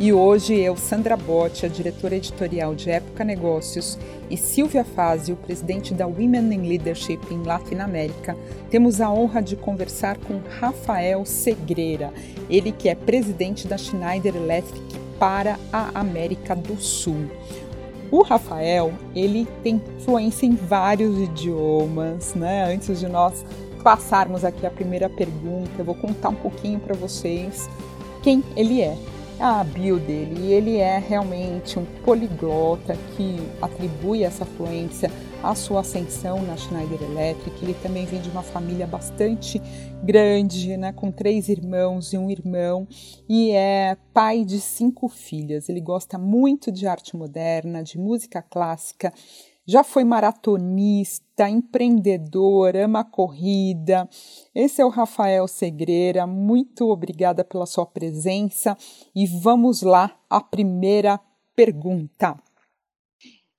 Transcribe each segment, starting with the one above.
E hoje eu, Sandra Botti, a diretora editorial de Época Negócios, e Silvia Fazio, presidente da Women in Leadership em Latinoamérica, temos a honra de conversar com Rafael Segreira, ele que é presidente da Schneider Electric para a América do Sul. O Rafael, ele tem fluência em vários idiomas, né? Antes de nós passarmos aqui a primeira pergunta, eu vou contar um pouquinho para vocês quem ele é a bio dele. E ele é realmente um poliglota que atribui essa fluência à sua ascensão na Schneider Electric. Ele também vem de uma família bastante grande, né, com três irmãos e um irmão, e é pai de cinco filhas. Ele gosta muito de arte moderna, de música clássica já foi maratonista, empreendedor, ama corrida. Esse é o Rafael Segreira. Muito obrigada pela sua presença e vamos lá à primeira pergunta.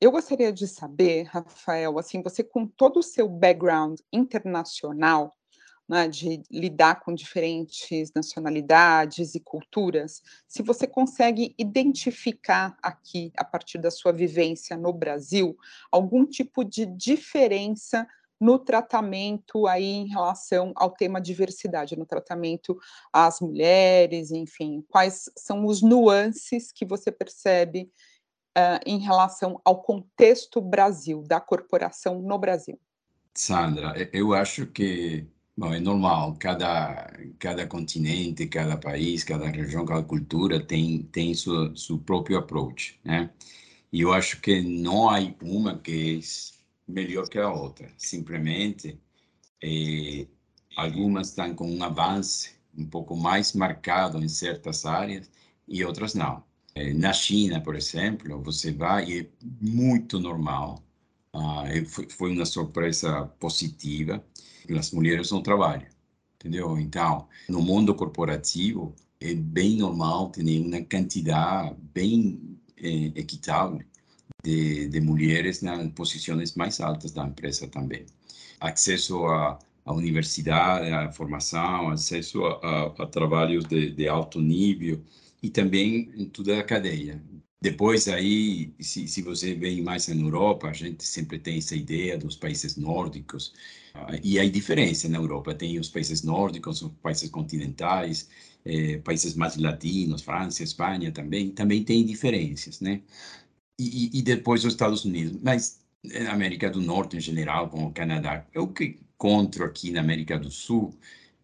Eu gostaria de saber, Rafael, assim, você com todo o seu background internacional, né, de lidar com diferentes nacionalidades e culturas, se você consegue identificar aqui, a partir da sua vivência no Brasil, algum tipo de diferença no tratamento aí em relação ao tema diversidade, no tratamento às mulheres, enfim, quais são os nuances que você percebe uh, em relação ao contexto Brasil, da corporação no Brasil? Sandra, eu acho que Bom, é normal, cada, cada continente, cada país, cada região, cada cultura tem, tem seu, seu próprio approach, né? E eu acho que não há uma que é melhor que a outra. Simplesmente, eh, algumas estão com um avanço um pouco mais marcado em certas áreas e outras não. Eh, na China, por exemplo, você vai e é muito normal. Ah, foi, foi uma surpresa positiva as mulheres não trabalham, entendeu? Então, no mundo corporativo, é bem normal ter uma quantidade bem é, equitável de, de mulheres nas posições mais altas da empresa também. Acesso à, à universidade, à formação, acesso a, a, a trabalhos de, de, alto nível e também em toda a cadeia. Depois aí, se, se você vem mais na Europa, a gente sempre tem essa ideia dos países nórdicos, uh, e há diferença na Europa, tem os países nórdicos, os países continentais, eh, países mais latinos, França, Espanha também, também tem diferenças, né? E, e, depois os Estados Unidos, mas na América do Norte em geral, como o Canadá, o que encontro aqui na América do Sul,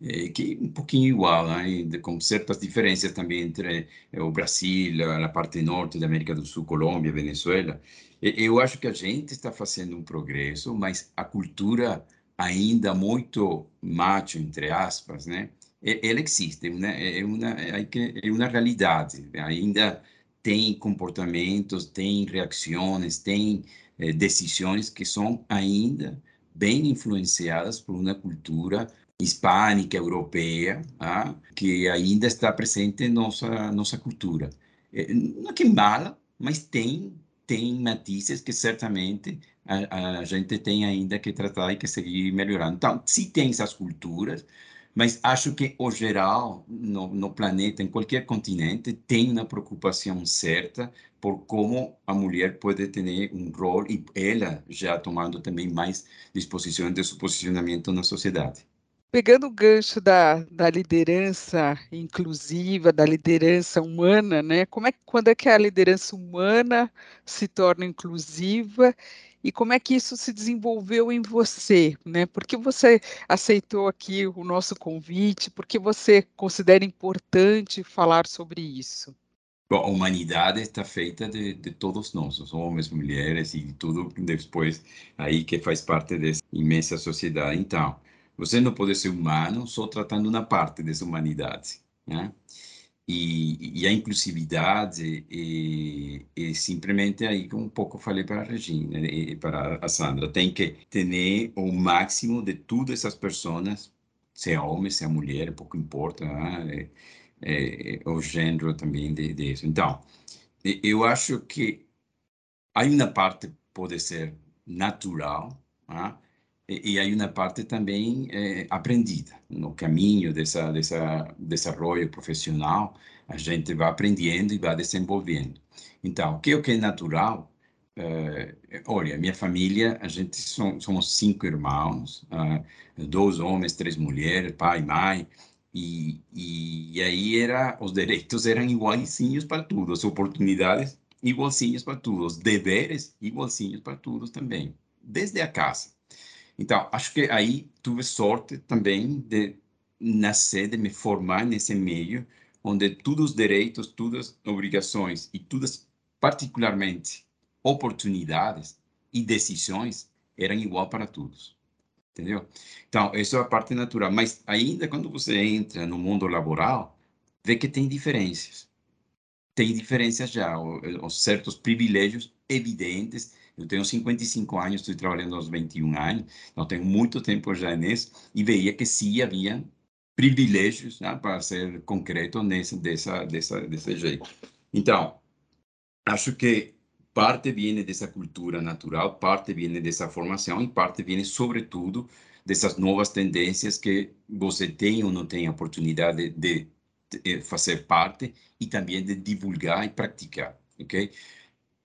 é, que um pouquinho igual, né? com certas diferenças também entre é, o Brasil, a parte norte da América do Sul, Colômbia, Venezuela. Eu acho que a gente está fazendo um progresso, mas a cultura ainda muito macho, entre aspas, né? Ela existe, né? é, uma, é uma realidade. Ainda tem comportamentos, tem reações, tem é, decisões que são ainda bem influenciadas por uma cultura hispânica, europeia, ah, que ainda está presente em nossa nossa cultura. É, não é que mala, mas tem tem matizes que certamente a, a, gente tem ainda que tratar e que seguir melhorando. Então, se tem essas culturas, mas acho que o geral no, no planeta, em qualquer continente, tem uma preocupação certa por como a mulher pode ter um rol e ela já tomando também mais disposição de seu posicionamento na sociedade. Pegando o gancho da, da liderança inclusiva, da liderança humana, né? Como é, quando é que a liderança humana se torna inclusiva e como é que isso se desenvolveu em você, né? Por que você aceitou aqui o nosso convite? Por que você considera importante falar sobre isso? Bom, a humanidade está feita de, de todos nós, os homens, mulheres e tudo depois aí que faz parte dessa imensa sociedade. Então, você não pode ser humano só tratando uma parte dessa humanidade. Né? e, e, a inclusividade e, e, simplesmente aí um pouco falei para a Regina e para a Sandra tem que ter o máximo de todas essas pessoas se é homem se é mulher pouco importa né? é, é, o gênero também de, disso então eu acho que há uma parte pode ser natural né? E, e aí uma parte também é, aprendida. No caminho dessa dessa desenvolvimento profissional a gente vai aprendendo e vai desenvolvendo. Então o que é o que é natural? É, olha minha família a gente som, somos cinco irmãos uh, dois homens três mulheres pai mãe e, e, e aí era os direitos eram iguaizinhos para todos as oportunidades igualzinhos para todos deveres igualzinhos para todos também. Desde a casa então, acho que aí tive sorte também de nascer, de me formar nesse meio, onde todos os direitos, todas as obrigações e todas, particularmente, oportunidades e decisões eram igual para todos. Entendeu? Então, essa é a parte natural. Mas ainda quando você entra no mundo laboral, vê que tem diferenças. Tem diferenças já, os certos privilégios evidentes eu tenho 55 anos, estou trabalhando aos 21 anos, então tenho muito tempo já nisso, e veia que sim havia privilégios, né, para ser concreto, nesse, dessa, dessa, desse jeito. Então, acho que parte vem dessa cultura natural, parte vem dessa formação e parte vem, sobretudo, dessas novas tendências que você tem ou não tem a oportunidade de, de fazer parte e também de divulgar e praticar, ok?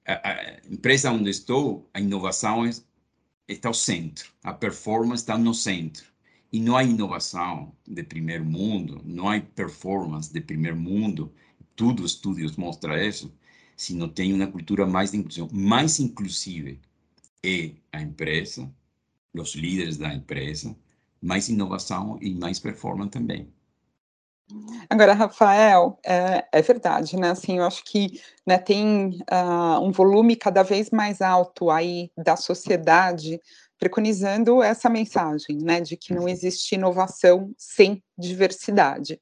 A, empresa onde estou, a inovação está ao centro, a performance está no centro. E não há inovação de primeiro mundo, não há performance de primeiro mundo, tudo os estudos mostram isso, se não tem uma cultura mais de inclusão. Mais inclusiva é a empresa, os líderes da empresa, mais inovação e mais performance também. Agora, Rafael, é, é, verdade, né? Assim, eu acho que né, tem uh, um volume cada vez mais alto aí da sociedade preconizando essa mensagem, né, de que não existe inovação sem diversidade.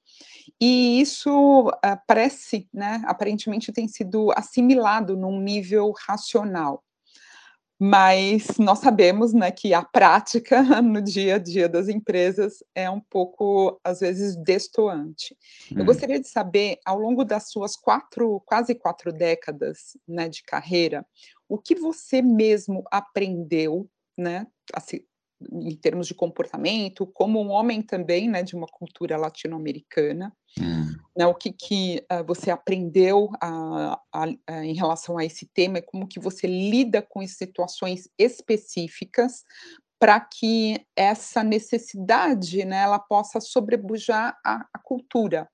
E isso uh, parece, né, aparentemente tem sido assimilado num nível racional mas nós sabemos né, que a prática no dia a dia das empresas é um pouco, às vezes, destoante. Hum. Eu gostaria de saber, ao longo das suas quatro, quase quatro décadas né, de carreira, o que você mesmo aprendeu, né, assim, em termos de comportamento, como um homem também, né, de uma cultura latino-americana, hum. né, o que, que uh, você aprendeu a, a, a, em relação a esse tema e como que você lida com situações específicas para que essa necessidade, né, ela possa sobrepujar a, a cultura,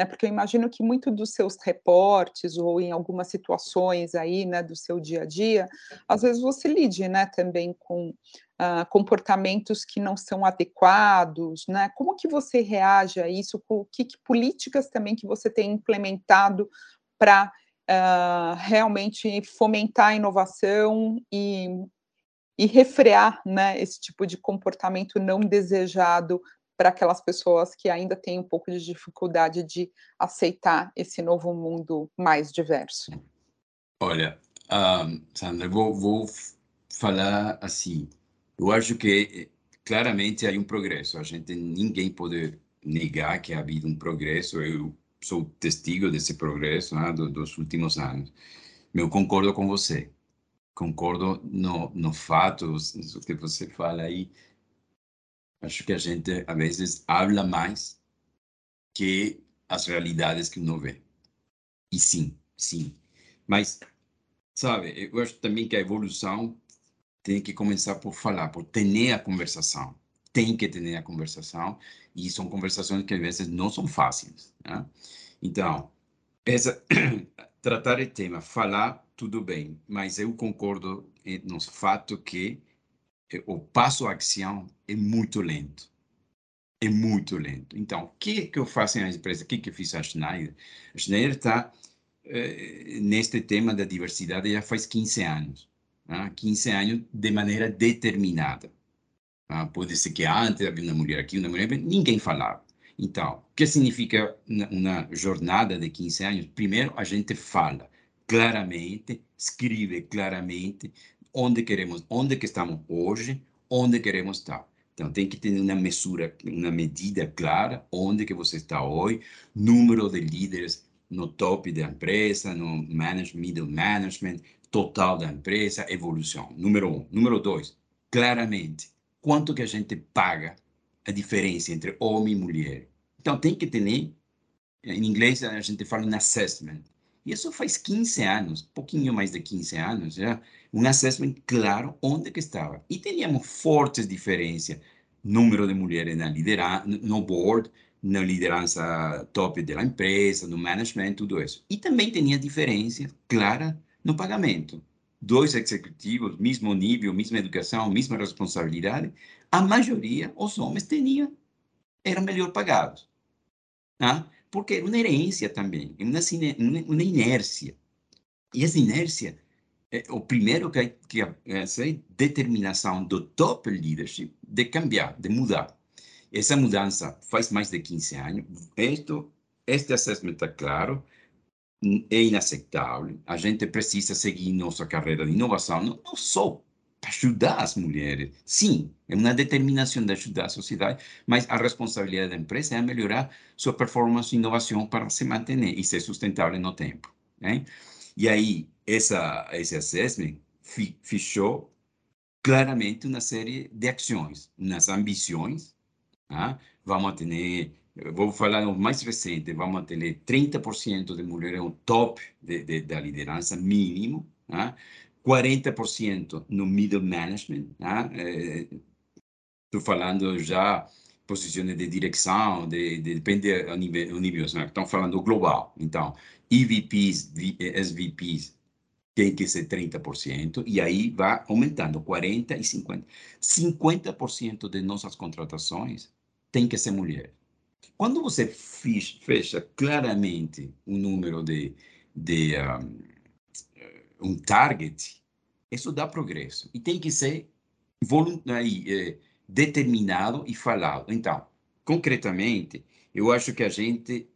né, porque eu imagino que muito dos seus reportes ou em algumas situações aí, né, do seu dia a dia, às vezes você lide, né, também com uh, comportamentos que não são adequados, né, como que você reage a isso, com que, que políticas também que você tem implementado para ah, realmente fomentar a inovação e e refrear né, esse tipo de comportamento não desejado para aquelas pessoas que ainda têm um pouco de dificuldade de aceitar esse novo mundo mais diverso? Olha, um, Sandra, vou, vou falar assim. Eu acho que claramente há um progresso. A gente ninguém pode negar que ha havido um progresso. Eu sou testigo desse progresso né, dos últimos anos. Eu concordo com você. Concordo no, no fato, o que você fala aí, Acho que a gente, às vezes, habla mais que as realidades que uno vê. E sim, sim. Mas, sabe, eu acho também que a evolução tem que começar por falar, por ter a conversação. Tem que ter a conversação. E são conversações que, às vezes, não são fáceis. Né? Então, essa, tratar o tema, falar, tudo bem. Mas eu concordo no fato que o passo à ação é muito lento. É muito lento. Então, o que, que eu faço na empresa? O que, que eu fiz a Schneider? A Schneider está eh, neste tema da diversidade já faz 15 anos. Né? 15 anos de maneira determinada. Tá? Pode ser que antes havia uma mulher aqui, uma mulher ninguém falava. Então, o que significa uma jornada de 15 anos? Primeiro, a gente fala claramente, escreve claramente onde queremos, onde que estamos hoje, onde queremos estar. Então, tem que ter uma mesura, uma medida clara, onde que você está hoje, número de líderes no top da empresa, no management, middle management, total da empresa, evolução. Número um. Número dois, claramente, quanto que a gente paga a diferença entre homem e mulher. Então, tem que ter, em inglês a gente fala um assessment. Isso faz 15 anos, pouquinho mais de 15 anos, já, um assessment claro onde que estava. E teníamos fortes diferenças, número de mulheres na liderança, no board, na liderança top da empresa, no management, tudo isso. E também tinha diferença clara no pagamento. Dois executivos, mesmo nível, mesma educação, mesma responsabilidade, a maioria, os homens tinham, eram melhor pagados. Tá? Porque era uma herência também, uma, uma inércia. E essa inércia, é, o primeiro que, que é essa determinação do top leadership de cambiar, de mudar. Essa mudança faz mais de 15 anos. Esto, este assessment está claro, é inaceitável. A gente precisa seguir nossa carreira de inovação, não, não só ajudar as mulheres. Sim, é uma determinação de ajudar a sociedade, mas a responsabilidade da empresa é melhorar sua performance e inovação para se manter e ser sustentável no tempo. Né? E aí, essa, esse assessment fechou claramente uma série de ações, umas ambições. Tá? Vamos ter, vou falar o mais recente, vamos ter 30% de mulheres no top de, de, da liderança mínimo. Tá? 40% no middle management, né? Estou falando já posições de direção, de, de depende do nível, do nível né? estão falando global. Então, EVPs, SVPs tem que ser 30%, e aí vai aumentando 40% e 50%. 50% de nossas contratações tem que ser mulher. Quando você fecha claramente o número de, de um, um target, isso dá progresso. E tem que ser é, determinado e falado. Então, concretamente, eu acho que a gente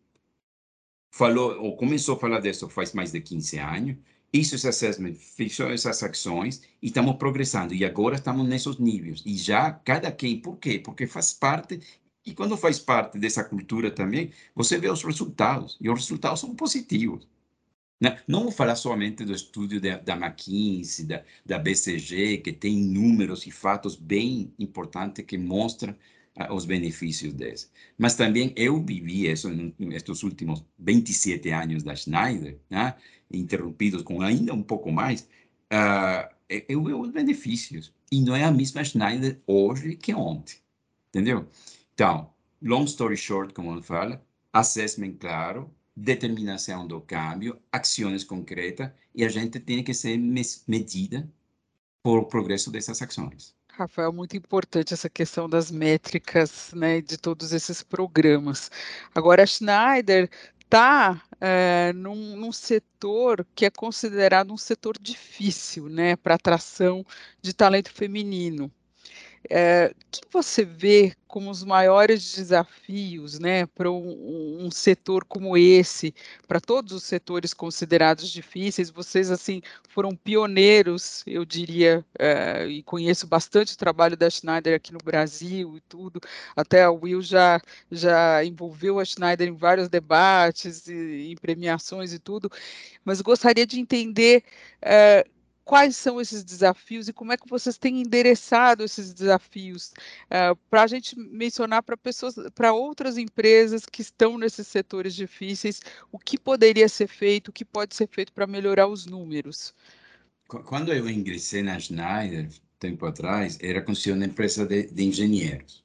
falou, ou começou a falar disso faz mais de 15 anos, isso esse assessment, fechou essas ações e estamos progressando. E agora estamos nesses níveis. E já cada quem, por quê? Porque faz parte, e quando faz parte dessa cultura também, você vê os resultados, e os resultados são positivos. Né? Não vou falar somente do estudo da, da McKinsey, da, da BCG, que tem números e fatos bem importantes que mostram uh, os benefícios desse. Mas também eu vivi isso nestes últimos 27 anos da Schneider, né? interrompidos com ainda um pouco mais, eu vi os benefícios. E não é a mesma Schneider hoje que ontem, entendeu? Então, long story short, como eu falo, assessment claro, determinação do câmbio, ações concretas, e a gente tem que ser medida por progresso dessas ações. Rafael, muito importante essa questão das métricas, né, de todos esses programas. Agora, a Schneider está é, num, num, setor que é considerado um setor difícil, né, para atração de talento feminino. É, que você vê como os maiores desafios né, para um, um, setor como esse, para todos os setores considerados difíceis? Vocês assim foram pioneiros, eu diria, é, e conheço bastante o trabalho da Schneider aqui no Brasil e tudo. Até a Will já, já envolveu a Schneider em vários debates, e, em premiações e tudo, mas gostaria de entender é, quais são esses desafios e como é que vocês têm endereçado esses desafios uh, eh, para a gente mencionar para pessoas, para outras empresas que estão nesses setores difíceis, o que poderia ser feito, o que pode ser feito para melhorar os números. Quando eu ingressei na Schneider, tempo atrás, era considerada empresa de, de engenheiros.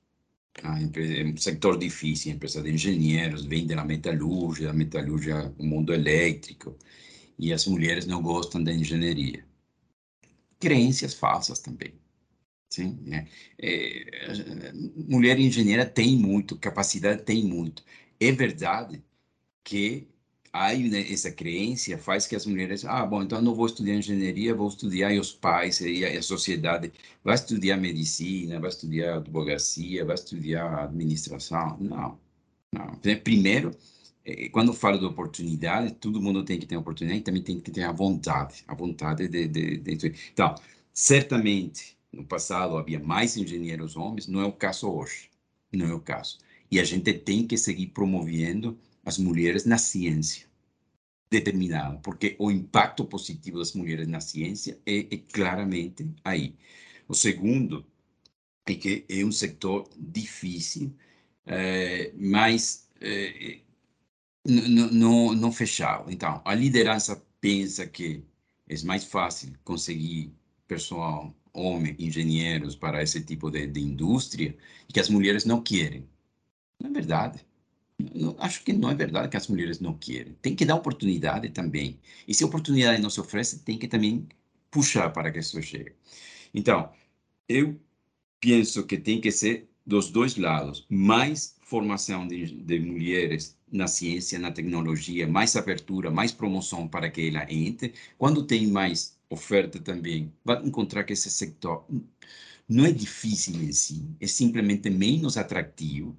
Ah, empresa, um setor difícil, empresa de engenheiros, vem da metalúrgia, da metalúrgia, o mundo elétrico, e as mulheres não gostam da engenharia crenças falsas também. Sim, né? É, mulher engenheira tem muito, capacidade tem muito. É verdade que aí né, essa crença faz que as mulheres, ah, bom, então não vou estudar engenharia, vou estudar e os pais e a sociedade vai estudar medicina, vai estudar advocacia, vai estudar administração. Não. Não. Primeiro, eh, quando eu falo de oportunidade, todo mundo tem que ter oportunidade também tem que ter a vontade, a vontade de, de, de... Então, certamente, no passado havia mais engenheiros homens, não é o caso hoje, não é o caso. E a gente tem que seguir promovendo as mulheres na ciência, determinado, porque o impacto positivo das mulheres na ciência é, é claramente aí. O segundo é que é um setor difícil, é, mas é, não, não fechado. Então, a liderança pensa que é mais fácil conseguir pessoal, homem, engenheiros para esse tipo de, de indústria e que as mulheres não querem. Não é verdade. Acho que não é verdade que as mulheres não querem. Tem que dar oportunidade também. E se a oportunidade não se oferece, tem que também puxar para que isso chegue. Então, eu penso que tem que ser dos dois lados. Mais formação de, de mulheres na ciência, na tecnologia, mais abertura, mais promoção para que ela entre. Quando tem mais oferta também, vai encontrar que esse setor não é difícil em si, é simplesmente menos atrativo,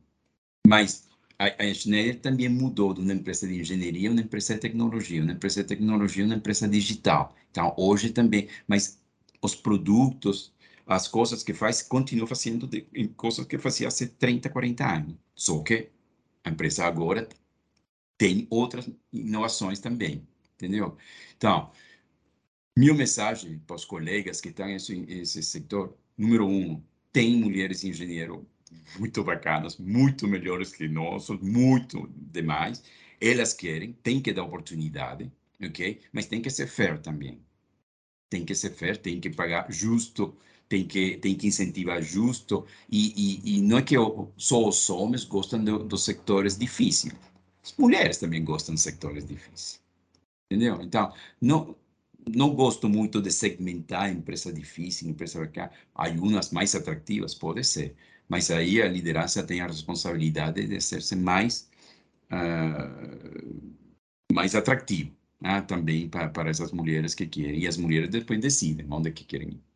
mas a, a Schneider também mudou de uma empresa de engenharia uma empresa de tecnologia, uma empresa de tecnologia uma empresa digital. Então, hoje também, mas os produtos, as coisas que faz, continua fazendo de, coisas que fazia há 30, 40 anos. Só que a empresa agora tem outras inovações também, entendeu? Então, minha mensagem para os colegas que estão nesse, nesse setor, número um, tem mulheres engenheiros muito bacanas, muito melhores que nós, muito demais. Elas querem, tem que dar oportunidade, ok? Mas tem que ser fair também. Tem que ser fair, tem que pagar justo, tem que tem que incentivar justo e, e, e não é que só os homens gostam do, dos sectores difíceis. As mulheres também gostam de sectores difíceis. Entendeu? Então, não não gosto muito de segmentar empresa difícil, empresa bacana. Há umas mais atrativas, pode ser, mas aí a liderança tem a responsabilidade de ser mais uh, mais atrativo né? também para, para essas mulheres que querem e as mulheres depois decidem onde que querem ir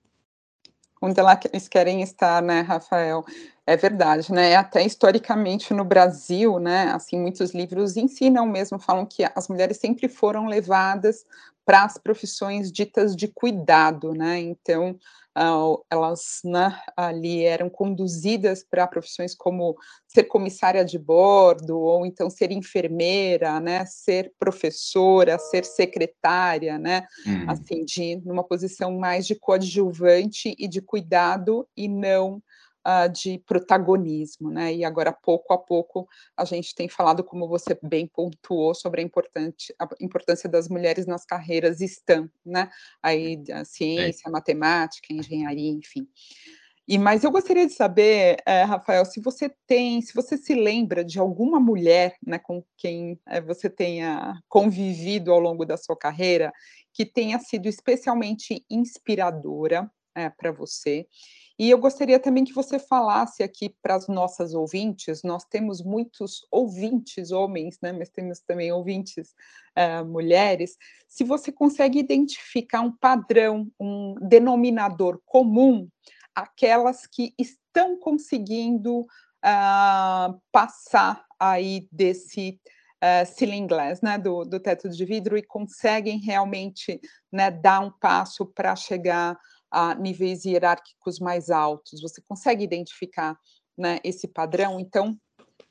onde eles querem estar, né, Rafael? É verdade, né? Até historicamente no Brasil, né? Assim, muitos livros ensinam mesmo, falam que as mulheres sempre foram levadas para as profissões ditas de cuidado, né? Então, uh, elas né, ali eram conduzidas para profissões como ser comissária de bordo, ou então ser enfermeira, né? Ser professora, ser secretária, né? Uhum. Assim, de numa posição mais de coadjuvante e de cuidado e não uh, de protagonismo, né? E agora, pouco a pouco, a gente tem falado, como você bem pontuou, sobre a, importante, a importância das mulheres nas carreiras STEM, né? Aí, a ciência, a matemática, a engenharia, enfim. E mas eu gostaria de saber, é, Rafael, se você tem, se você se lembra de alguma mulher, né, com quem é, você tenha convivido ao longo da sua carreira, que tenha sido especialmente inspiradora é, para você. E eu gostaria também que você falasse aqui para as nossas ouvintes, nós temos muitos ouvintes homens, né, mas temos também ouvintes uh, mulheres, se você consegue identificar um padrão, um denominador comum, aquelas que estão conseguindo uh, passar aí desse uh, ceiling né, do, do teto de vidro, e conseguem realmente né, dar um passo para chegar a níveis hierárquicos mais altos? Você consegue identificar né, esse padrão? Então,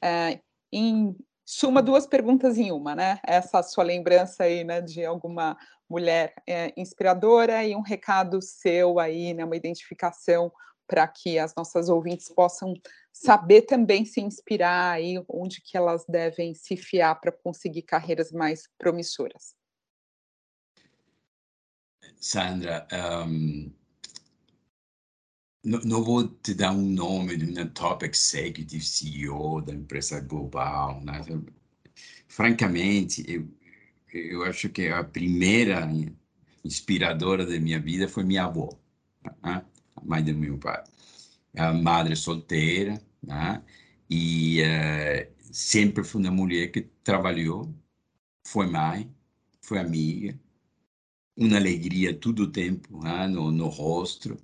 é, em suma, duas perguntas em uma, né? Essa sua lembrança aí, né, de alguma mulher é, inspiradora e um recado seu aí, né, uma identificação para que as nossas ouvintes possam saber também se inspirar aí onde que elas devem se fiar para conseguir carreiras mais promissoras. Sandra, um, não, vou te dar um nome de uma top executive CEO da empresa global, né? Francamente, eu, eu acho que a primeira inspiradora da minha vida foi minha avó, né? a mãe do meu pai. A madre solteira, né? e uh, sempre foi uma mulher que trabalhou, foi mãe, foi amiga, uma alegria todo o tempo né? no, no rosto,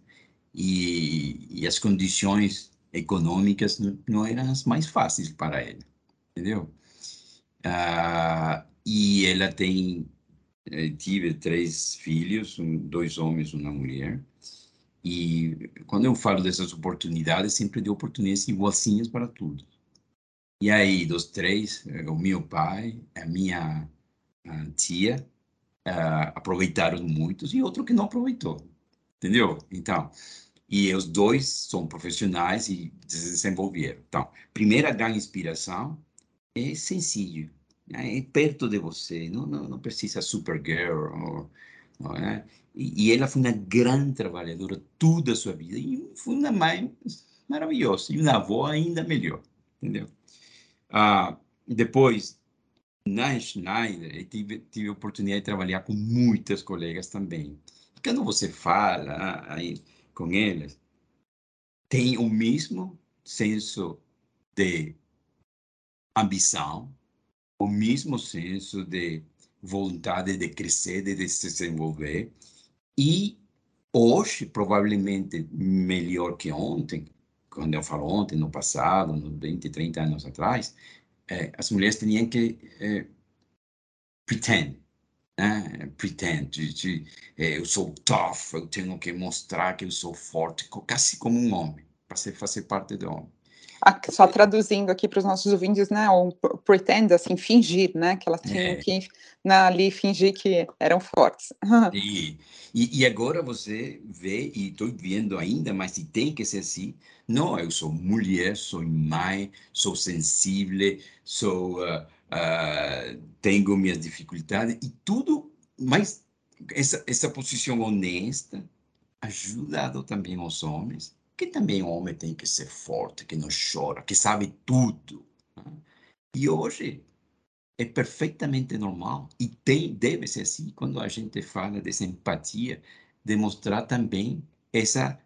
e, e as condições econômicas não, eram as mais fáceis para ele. entendeu? Ah, e ela tem, eh, tive três filhos, dois homens, uma mulher. E quando eu falo dessas oportunidades, sempre de oportunidades igualzinhas para tudo. E aí, dos três, eh, o meu pai, a minha a tia, uh, aproveitaram muitos e outro que não aproveitou, entendeu? Então, e os dois são profissionais e se desenvolveram. Então, primeira grande inspiração é sencillo, né? é perto de você, não, não, não precisa Supergirl, ou, né? e, e, ela foi uma grande trabalhadora toda a sua vida, e foi uma mãe maravilhosa, e uma avó ainda melhor, entendeu? Ah, depois, na Schneider, eu tive, tive a oportunidade de trabalhar com muitas colegas também. Quando você fala aí com elas, tem o mesmo senso de ambição, o mesmo senso de vontade de crescer, de se desenvolver. E hoje, provavelmente melhor que ontem, quando eu falo ontem, no passado, nos 20, 30 anos atrás, é, as mulheres tinham que pretend, né? pretend, de, de é, eu sou tough, eu tenho que mostrar que eu sou forte, quase como um homem, para fazer parte do homem. Ah, só traduzindo aqui para os nossos ouvintes, né, o pretend, assim, fingir, né, que elas tinham é. que na, ali fingir que eram fortes. e, e, e, agora você vê, e estou vendo ainda, mas se tem que ser assim, não, eu sou mulher, sou mãe, sou sensível, sou, uh, uh, tenho minhas dificuldades, e tudo, mas essa, essa posição honesta ajudado também os homens que também o homem tem que ser forte, que não chora, que sabe tudo. Né? E hoje é perfeitamente normal e tem deve ser assim quando a gente fala dessa empatia, demonstrar também essa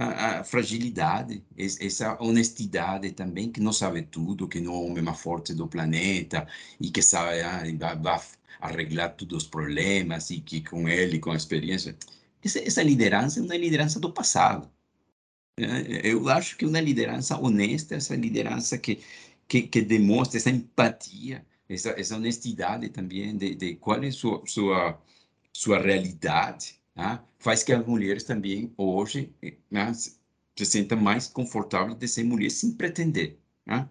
a, a fragilidade, essa honestidade também, que não sabe tudo, que não é o homem mais forte do planeta e que sabe ah, vai, vai arreglar todos os problemas e que com ele, com a experiência. Essa, essa liderança é uma liderança do passado. É, eu acho que uma liderança honesta, essa liderança que, que, que demonstra essa empatia, essa, essa honestidade também de, de qual é sua, sua, sua realidade, né? Faz que as mulheres também hoje né, se sintam mais confortáveis de ser mulheres sem pretender. Né?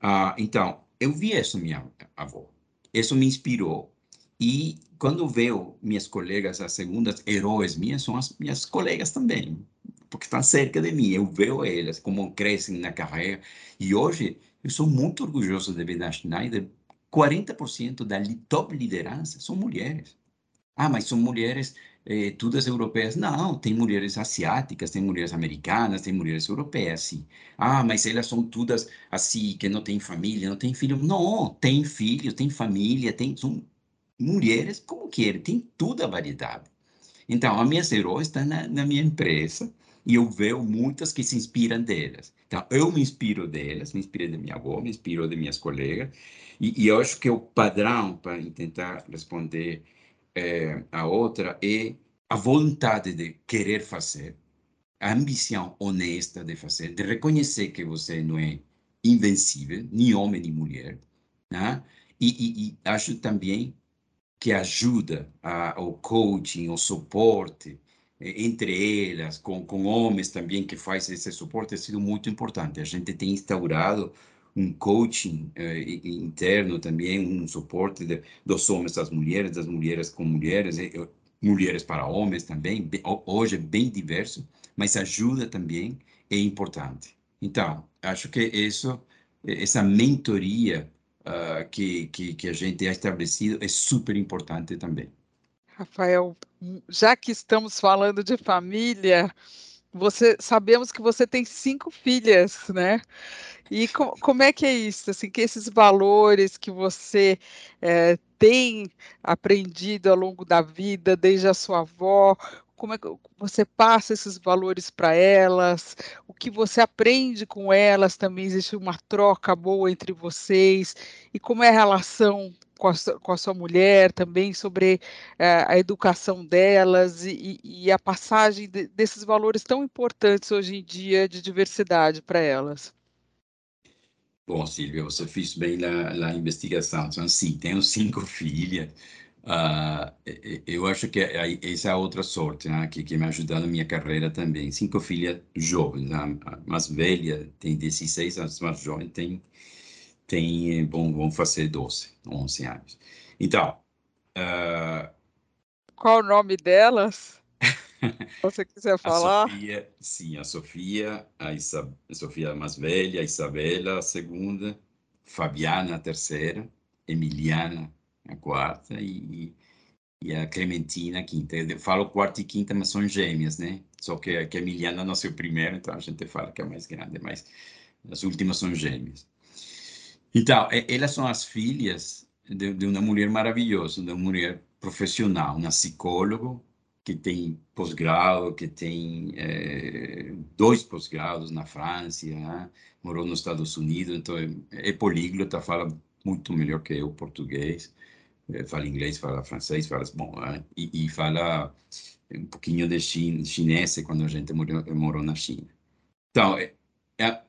Ah, então, eu vi isso minha avó, isso me inspirou. E quando vejo minhas colegas, as segundas heróis minhas, são as minhas colegas também porque estão cerca de mim. Eu vejo elas, como crescem na carreira. E hoje, eu sou muito orgulhoso de ver na Schneider, 40% da top liderança são mulheres. Ah, mas são mulheres eh, todas europeias. Não, tem mulheres asiáticas, tem mulheres americanas, tem mulheres europeias, sim. Ah, mas elas são todas assim, que não têm família, não têm filho. Não, tem filhos, tem família, tem, são mulheres como querem, tem toda a variedade. Então, as minhas heróis estão na, na minha empresa, e eu vejo muitas que se inspiram delas. Então, eu me inspiro delas, me inspiro de minha avó, me inspiro de minhas colegas, e, e eu acho que o padrão para tentar responder é, a outra é a vontade de querer fazer, a ambição honesta de fazer, de reconhecer que você não é invencível, nem homem nem mulher, né? E, e, e acho também que ajuda a, o coaching, o suporte, entre elas, com, com homens também que faz esse suporte, tem sido muito importante. A gente tem instaurado um coaching eh, interno também, um suporte de, dos homens às mulheres, das mulheres com mulheres, e, mulheres para homens também. Hoje é bem diverso, mas ajuda também, é importante. Então, acho que isso, essa mentoria uh, que, que, que a gente tem estabelecido é super importante também. Rafael, já que estamos falando de família, você sabemos que você tem cinco filhas, né? E co como é que é isso? Assim, que esses valores que você é, tem aprendido ao longo da vida, desde a sua avó, como é que você passa esses valores para elas? O que você aprende com elas? Também existe uma troca boa entre vocês? E como é a relação com a, com a sua mulher também sobre é, a educação delas e, e a passagem de, desses valores tão importantes hoje em dia de diversidade para elas? Bom, Silvia, você fez bem a, investigação. Então, sim, tenho cinco filhas. Uh, eu acho que essa é outra sorte né, que, que me ajudou na minha carreira também. Cinco filhas jovens, né? a mais velha tem 16 anos, a mais jovem tem, tem bom, vão fazer 12, 11 anos. Então... Uh, Qual o nome delas? Você quiser falar. A Sofia, sim, a Sofia, a, Isa, a Sofia mais velha, a Isabela, a segunda, Fabiana, a terceira, Emiliana, a quarta, e, e a Clementina, a quinta. Eu falo quarta e quinta, mas são gêmeas, né? Só que, que a Emiliana nasceu primeiro, então a gente fala que é a mais grande, mas as últimas são gêmeas. Então, elas são as filhas de, de uma mulher maravilhosa, de uma mulher profissional, uma psicóloga, que tem pós-grado, que tem é, dois pós-grados na França, né? morou nos Estados Unidos, então é, é políglota, fala muito melhor que eu português, é, fala inglês, fala francês, fala bom, né? e, e, fala um pouquinho de chinês quando a gente morou, morou na China. Então, é, é,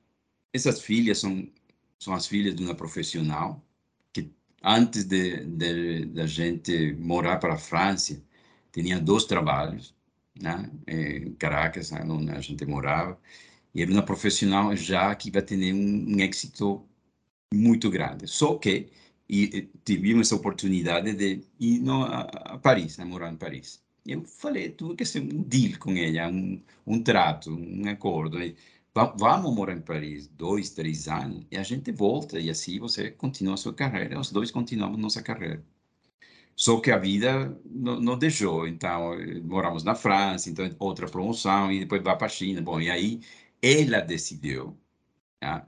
essas filhas são são as filhas de uma profissional que antes de, de da gente morar para a França tinha dois trabalhos, né? Em Caracas, né? onde a gente morava, e era uma profissional já que vai ter um, um êxito muito grande. Só que e, tivemos essa oportunidade de ir no, a, a, Paris, né? morar em Paris. Eu falei, tudo que ser um deal com ela, um, um trato, um acordo. E, vamos morar em Paris dois, três anos e a gente volta e assim você continua a sua carreira, os dois continuamos nossa carreira. Só que a vida não, não deixou. Então, moramos na França, então outra promoção, e depois vai para a China. Bom, e aí ela decidiu, né,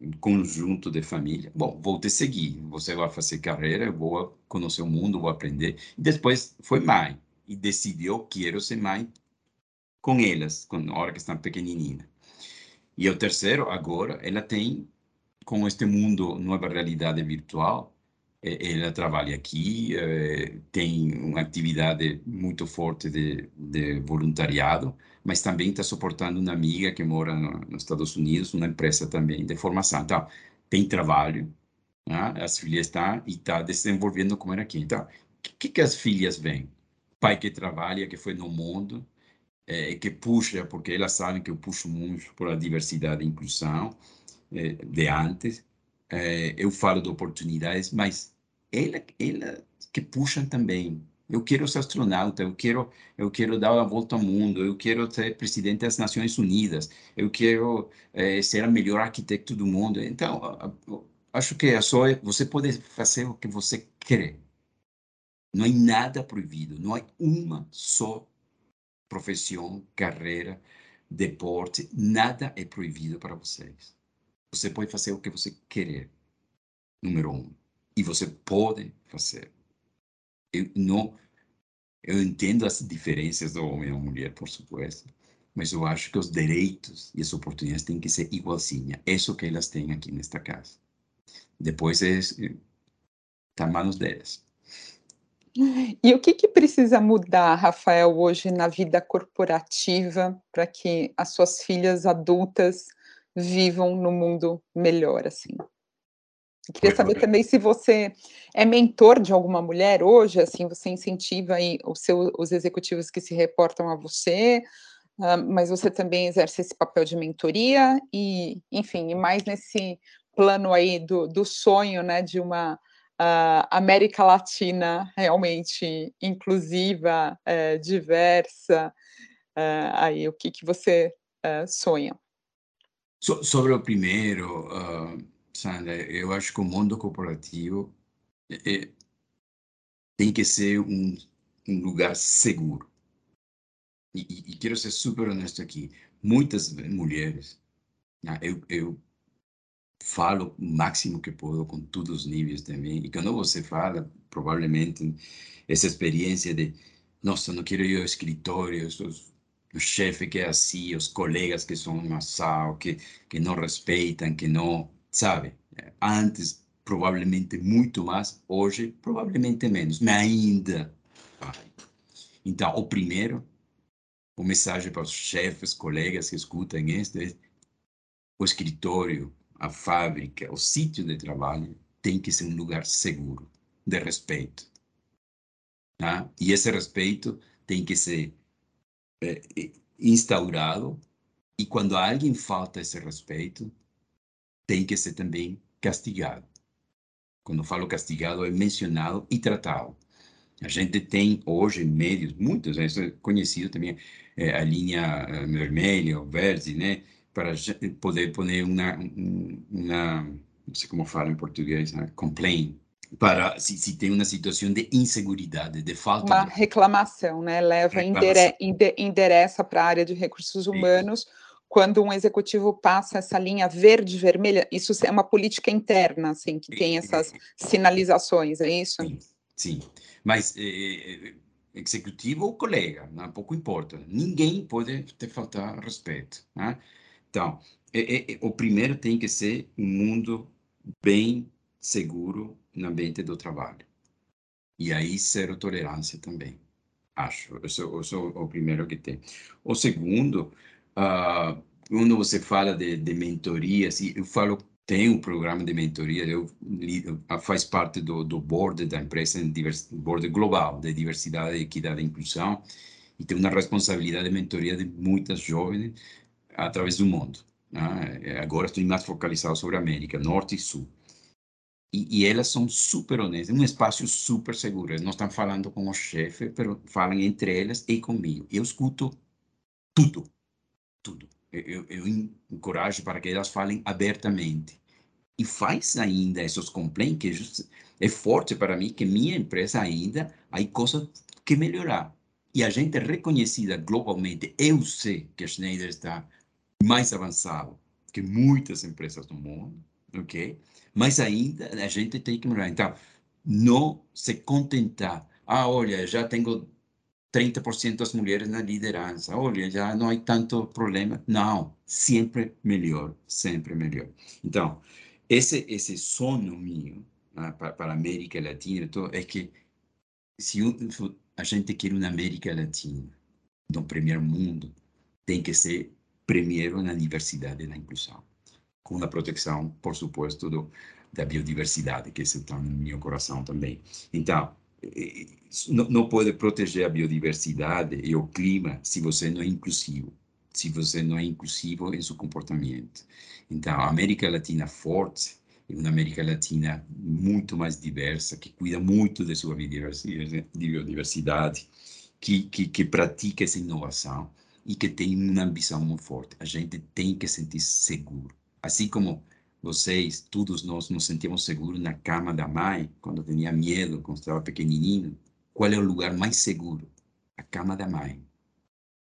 um conjunto de família, bom, vou te seguir, você vai fazer carreira, eu vou conhecer o mundo, vou aprender. E depois foi mãe, e decidiu, quero ser mãe com elas, com a hora que estão pequenininhas. E o terceiro, agora, ela tem, com este mundo, nova realidade virtual, ela trabalha aqui, eh, tem uma atividade muito forte de, de voluntariado, mas também está suportando uma amiga que mora no, nos Estados Unidos, uma empresa também de formação. Então, tem trabalho, né? as filhas estão e está desenvolvendo como era aqui. Então, o que, que as filhas veem? Pai que trabalha, que foi no mundo, é, que puxa, porque elas sabem que eu puxo muito por a diversidade e inclusão é, de antes, é, eu falo de oportunidades, mas ela, ela que puxam também. Eu quero ser astronauta, eu quero, eu quero dar a volta ao mundo, eu quero ser presidente das Nações Unidas, eu quero é, ser a melhor arquiteto do mundo. Então, acho que é só você pode fazer o que você quer. Não há nada proibido, não há uma só profissão, carreira, deporte, nada é proibido para vocês. Você pode fazer o que você querer, número um. E você pode fazer. Eu não, eu entendo as diferenças do homem e da mulher, por supuesto, mas eu acho que os direitos e as oportunidades têm que ser igualzinhas. Isso que elas têm aqui nesta casa. Depois é, está em manos delas. E o que, que precisa mudar, Rafael, hoje na vida corporativa para que as suas filhas adultas vivam no mundo melhor, assim? Eu queria saber também se você é mentor de alguma mulher hoje, assim, você incentiva aí os, seu, os executivos que se reportam a você, uh, mas você também exerce esse papel de mentoria e, enfim, e mais nesse plano aí do, do sonho, né, de uma uh, América Latina realmente inclusiva, uh, diversa, uh, aí o que, que você eh, sonha? So, sobre o primeiro, Sandra, eu acho que o mundo corporativo é, é, tem que ser um, um lugar seguro. E, e, e, quero ser super honesto aqui. Muitas mulheres, né, eu, eu falo o máximo que posso com todos os níveis também. E quando você fala, provavelmente, essa experiência de, nossa, não quero ir ao escritório, os, o chefe que é assim, os colegas que são assal, que, que não respeitam, que não, sabe? Antes, provavelmente muito mais, hoje, provavelmente menos, mas ainda vai. Então, o primeiro, o mensagem para os chefes, colegas que escutam é o escritório, a fábrica, o sítio de trabalho tem que ser um lugar seguro, de respeito. Tá? E esse respeito tem que ser é, instaurado e quando alguém falta esse respeito, tem que ser também castigado. Quando falo castigado, é mencionado e tratado. A gente tem hoje médios, muitos, né, é conhecido também, é, a linha eh, vermelha, ou verde, né, para poder pôr uma, uma, não sei como fala em português, né, complaint, para se, se tem uma situação de insegurança, de falta uma de... reclamação, né? Leva reclamação. Endere, endereça para a área de recursos humanos quando um executivo passa essa linha verde vermelha. Isso é uma política interna, assim, que tem essas sinalizações, é isso? Sim, sim. Mas eh, executivo ou colega, não, pouco importa. Ninguém pode te faltar respeito. Né? Então, é, é, o primeiro tem que ser um mundo bem seguro no ambiente do trabalho. E aí, zero tolerância também, acho. Esse, esse é o primeiro que tem. O segundo, uh, quando você fala de, de mentoria, assim, eu falo, tem um programa de mentoria, eu, eu faz parte do, do board da empresa, board global de diversidade, equidade e inclusão, e tem uma responsabilidade de mentoria de muitas jovens através do mundo. Né? Agora estou mais focalizado sobre América, Norte e Sul. E, e, elas são super honestas, um espaço super seguro. Elas não estão falando com o chefe, mas falam entre elas e comigo. Eu escuto tudo, tudo. Eu, eu encorajo para que elas falem abertamente. E faz ainda esses complaints, que é forte para mim, que minha empresa ainda, há coisas que melhorar. E a gente é reconhecida globalmente. Eu sei que a Schneider está mais avançado que muitas empresas do mundo, ok? Mas ainda a gente tem que melhorar. Então, não se contentar. Ah, olha, já tenho 30% das mulheres na liderança. Olha, já não há tanto problema. Não, sempre melhor, sempre melhor. Então, esse esse sonho meu né, para, para a América Latina então, é que se a gente quer uma América Latina no primeiro mundo, tem que ser primeiro na diversidade e na inclusão com a proteção, por suposto, do, da biodiversidade, que está no meu coração também. Então, não, não pode proteger a biodiversidade e o clima se você não é inclusivo, se você não é inclusivo em seu comportamento. Então, a América Latina forte é uma América Latina muito mais diversa, que cuida muito de sua biodiversidade, que, que, que pratica essa inovação e que tem uma ambição muito forte. A gente tem que sentir seguro Assim como vocês, todos nós nos sentimos seguros na cama da mãe, quando tinha medo, quando estava pequenininho. Qual é o lugar mais seguro? A cama da mãe.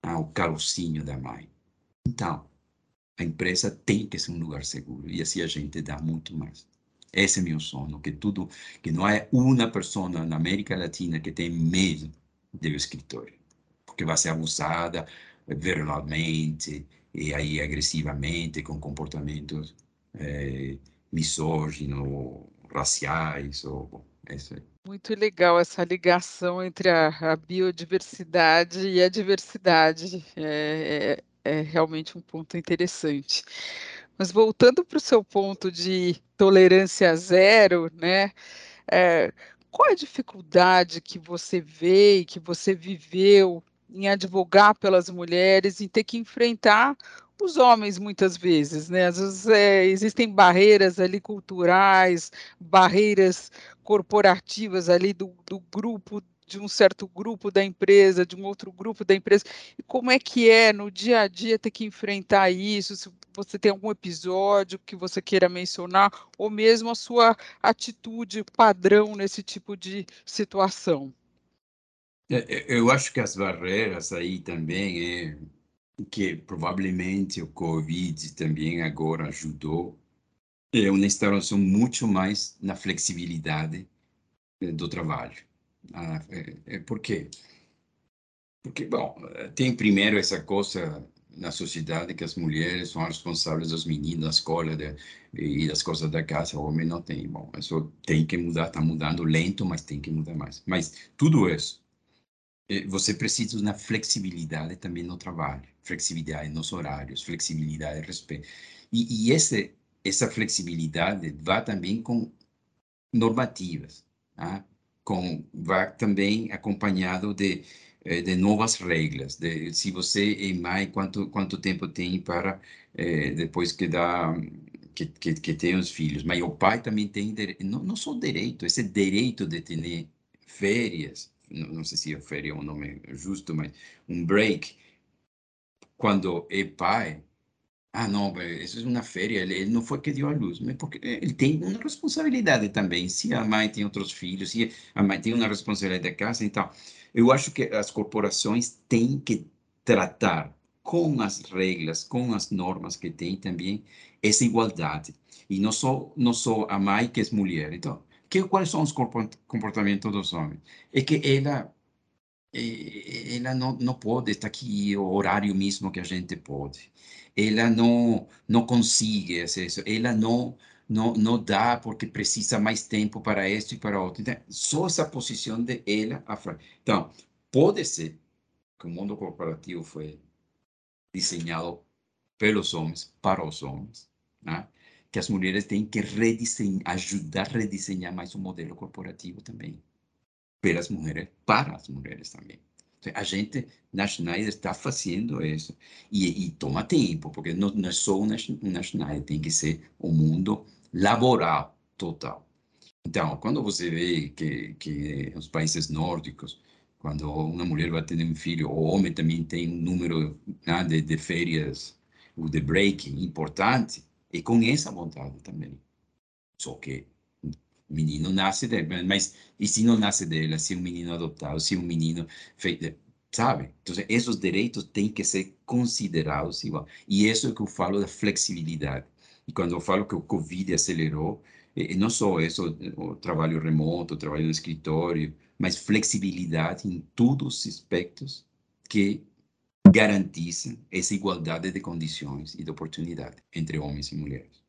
Ah, o calcinho da mãe. Então, a empresa tem que ser um lugar seguro e assim a gente dá muito mais. Esse é meu sonho, que tudo, que não é uma pessoa na América Latina que tem medo do escritório, porque vai ser abusada verbalmente, e aí agressivamente, com comportamentos é, misóginos, raciais. Ou, esse. Muito legal essa ligação entre a, a biodiversidade e a diversidade. É, é, é realmente um ponto interessante. Mas voltando para o seu ponto de tolerância zero, né? É, qual a dificuldade que você vê e que você viveu em advogar pelas mulheres, em ter que enfrentar os homens muitas vezes, né? Às vezes é, existem barreiras ali culturais, barreiras corporativas ali do, do grupo de um certo grupo da empresa, de um outro grupo da empresa. E como é que é no dia a dia ter que enfrentar isso? Se você tem algum episódio que você queira mencionar, ou mesmo a sua atitude padrão nesse tipo de situação. É, é, eu acho que as barreiras aí também é que provavelmente o Covid também agora ajudou é uma instalação muito mais na flexibilidade é, do trabalho. Ah, por quê? Porque, bom, tem primeiro essa coisa na sociedade que as mulheres são responsáveis dos meninos da escola de, e das coisas da casa, o homem não tem. Bom, isso tem que mudar, está mudando lento, mas tem que mudar mais. Mas tudo isso você precisa de uma flexibilidade também no trabalho, flexibilidade nos horários, flexibilidade, respeito. E, e esse essa flexibilidade vai também com normativas, tá? com, vai também acompanhado de, eh, de novas regras, de se você é mãe, quanto, quanto tempo tem para, eh, depois que dá, que, que, que tem os filhos. Mas o pai também tem, não, não só direito, esse direito de ter férias, não, sei se a férias é um nome justo, mas um break, quando é pai, ah, não, isso é uma férias, ele, ele, não foi que deu a luz, mas porque ele tem uma responsabilidade também. Se a mãe tem outros filhos, se a mãe tem uma responsabilidade da casa, então, eu acho que as corporações têm que tratar com as regras, com as normas que tem também, essa igualdade. E não só, não só a mãe que é mulher. Então, que, quais são os comportamentos dos homens? É que ela ela não, não pode estar aqui o horário mesmo que a gente pode. Ela não não consegue isso. Ela não não não dá porque precisa mais tempo para isso e para outro. Então, só essa posição de ela à frente. Então, pode ser que o mundo corporativo foi desenhado pelos homens para os homens, né? Que as mulheres têm que redesenhar, ajudar a redesenhar mais o modelo corporativo também pelas mulheres, para as mulheres também. A gente na Schneider está fazendo isso. E, e, toma tempo, porque não, não é só na Schneider, tem que ser o um mundo laboral total. Então, quando você vê que, que os países nórdicos, quando uma mulher vai ter um filho, o homem também tem um número né, de, de férias, o de break importante, e com essa vontade também. Só que menino nasce dela, mas e se não nasce dela, se um menino adotado, se um menino feito, sabe? Então, esses direitos têm que ser considerados igual. E isso é que eu falo da flexibilidade. E quando eu falo que o Covid acelerou, e não só isso, o trabalho remoto, o trabalho no escritório, mas flexibilidade em todos os aspectos que garantissem essa igualdade de condições e de oportunidade entre homens e mulheres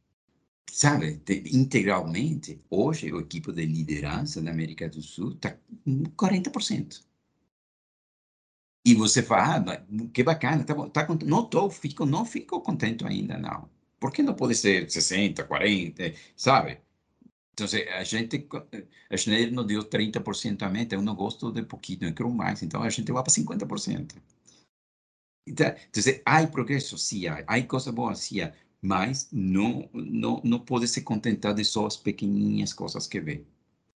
sabe, integralmente, hoje o equipe de liderança da América do Sul está com 40%. E você fala, ah, que bacana, tá, tá, não tô, fico, não fico contente ainda, não. Por que não pode ser 60, 40, sabe? Então, a gente, a Schneider nos deu 30% a meta, eu não gosto de pouquinho, eu quero mais, então a gente vai para 50%. Então, há progresso, sim, há, há coisa boa, sim, mas não, não, não pode se contentar de só as pequenininhas coisas que vê.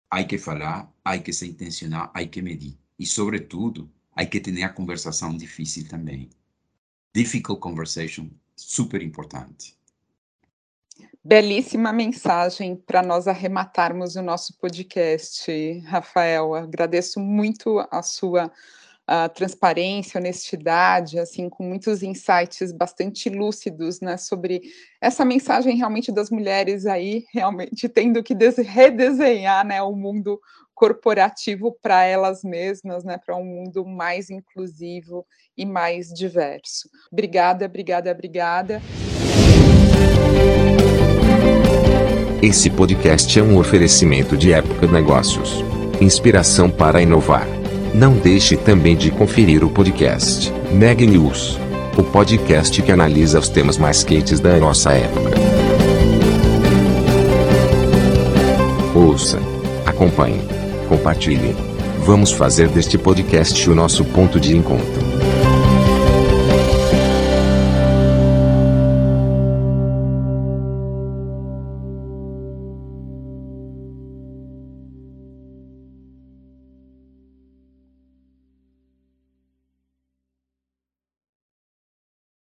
Há que falar, há que se intencionar, há que medir. E, sobretudo, há que ter a conversação difícil também. Difficult conversation, super importante. Belíssima mensagem para nós arrematarmos o nosso podcast, Rafael. Agradeço muito a sua transparência, honestidade, assim, com muitos insights bastante lúcidos, né, sobre essa mensagem realmente das mulheres aí, realmente tendo que redesenhar, né, o mundo corporativo para elas mesmas, né, para um mundo mais inclusivo e mais diverso. Obrigada, obrigada, obrigada. Esse podcast é um oferecimento de Época Negócios. Inspiração para inovar. Não deixe também de conferir o podcast Neg News, o podcast que analisa os temas mais quentes da nossa época. Ouça, acompanhe, compartilhe. Vamos fazer deste podcast o nosso ponto de encontro.